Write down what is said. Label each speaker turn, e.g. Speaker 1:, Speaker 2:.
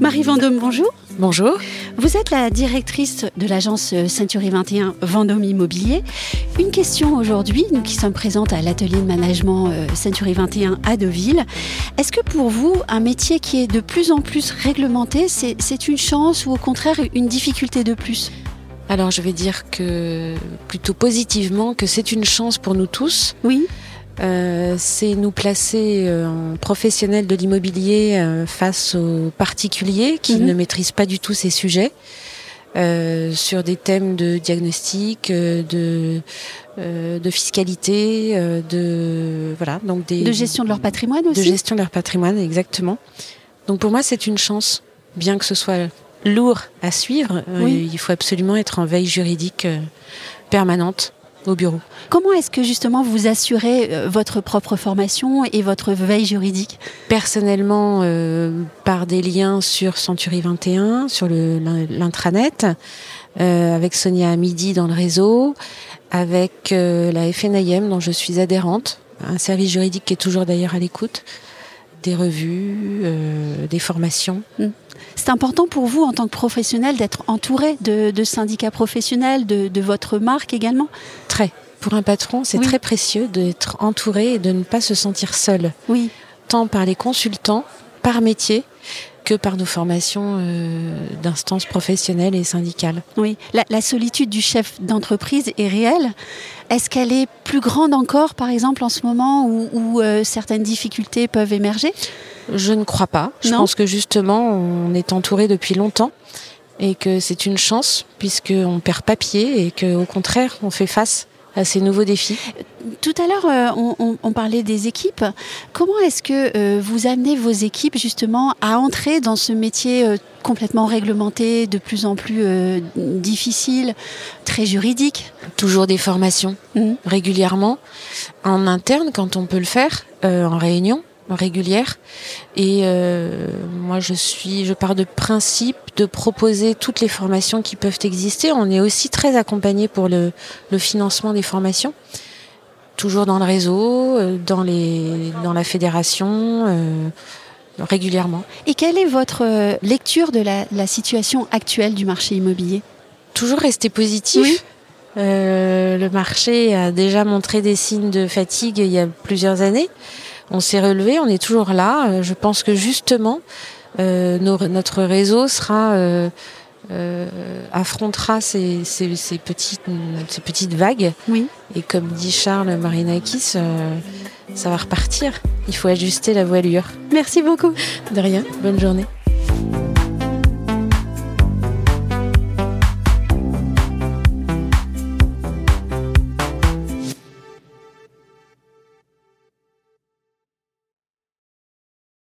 Speaker 1: Marie Vendôme, bonjour.
Speaker 2: Bonjour.
Speaker 1: Vous êtes la directrice de l'agence Century 21 Vendôme Immobilier. Une question aujourd'hui, nous qui sommes présentes à l'atelier de management euh, Century 21 à Deauville. Est-ce que pour vous, un métier qui est de plus en plus réglementé, c'est une chance ou au contraire une difficulté de plus?
Speaker 2: Alors je vais dire que plutôt positivement que c'est une chance pour nous tous.
Speaker 1: Oui.
Speaker 2: Euh, c'est nous placer euh, en professionnels de l'immobilier euh, face aux particuliers qui mhm. ne maîtrisent pas du tout ces sujets. sur des thèmes de diagnostic, de, de fiscalité, de voilà donc des
Speaker 1: de gestion de leur patrimoine aussi.
Speaker 2: De gestion de leur patrimoine, exactement. Donc pour moi, c'est une chance, bien que ce soit lourd à suivre. il faut absolument être en veille juridique permanente au bureau.
Speaker 1: Comment est-ce que justement vous assurez euh, votre propre formation et votre veille juridique?
Speaker 2: Personnellement, euh, par des liens sur Century 21, sur l'intranet, euh, avec Sonia Midi dans le réseau, avec la FNIM dont je suis adhérente, un service juridique qui est toujours d'ailleurs à l'écoute, des revues, des formations.
Speaker 1: Hmm. C'est important pour vous, en tant que professionnel, d'être entouré de, syndicats professionnels, de, votre marque également?
Speaker 2: Très. Pour un patron, c'est très précieux d'être entouré et de ne pas se sentir seul.
Speaker 1: Oui.
Speaker 2: Tant par les consultants, par métier, que par nos formations euh, d'instances professionnelles et syndicales.
Speaker 1: Oui, la, solitude du chef d'entreprise est réelle. Est-ce qu'elle est plus grande encore, par exemple, en ce moment où, euh, certaines difficultés peuvent émerger?
Speaker 2: Je ne crois pas. Je pense que justement, on est entouré depuis longtemps et que c'est une chance puisqu'on perd papier et qu'au contraire, on fait face à ces nouveaux défis
Speaker 1: Tout à l'heure, euh, on, parlait des équipes. Comment est-ce que euh, vous amenez vos équipes justement à entrer dans ce métier euh, complètement réglementé, de plus en plus difficile, très juridique?
Speaker 2: Toujours des formations mmh. régulièrement, en interne quand on peut le faire, en réunion régulière. Et euh, moi, je suis, je pars de principe de proposer toutes les formations qui peuvent exister. On est aussi très accompagné pour le, le financement des formations, toujours dans le réseau, euh, dans les, dans la fédération. Euh, régulièrement.
Speaker 1: Et quelle est votre lecture de la, la situation actuelle du marché immobilier?
Speaker 2: Toujours rester positif. le marché a déjà montré des signes de fatigue il y a plusieurs années on s'est relevé, on est toujours là. Euh, je pense que justement, euh, notre réseau sera euh, affrontera ces, petites, ces petites vagues.
Speaker 1: Oui.
Speaker 2: Et comme dit Charles Marinakis, ça va repartir. Il faut ajuster la voilure.
Speaker 1: Merci beaucoup.
Speaker 2: De rien. Bonne journée.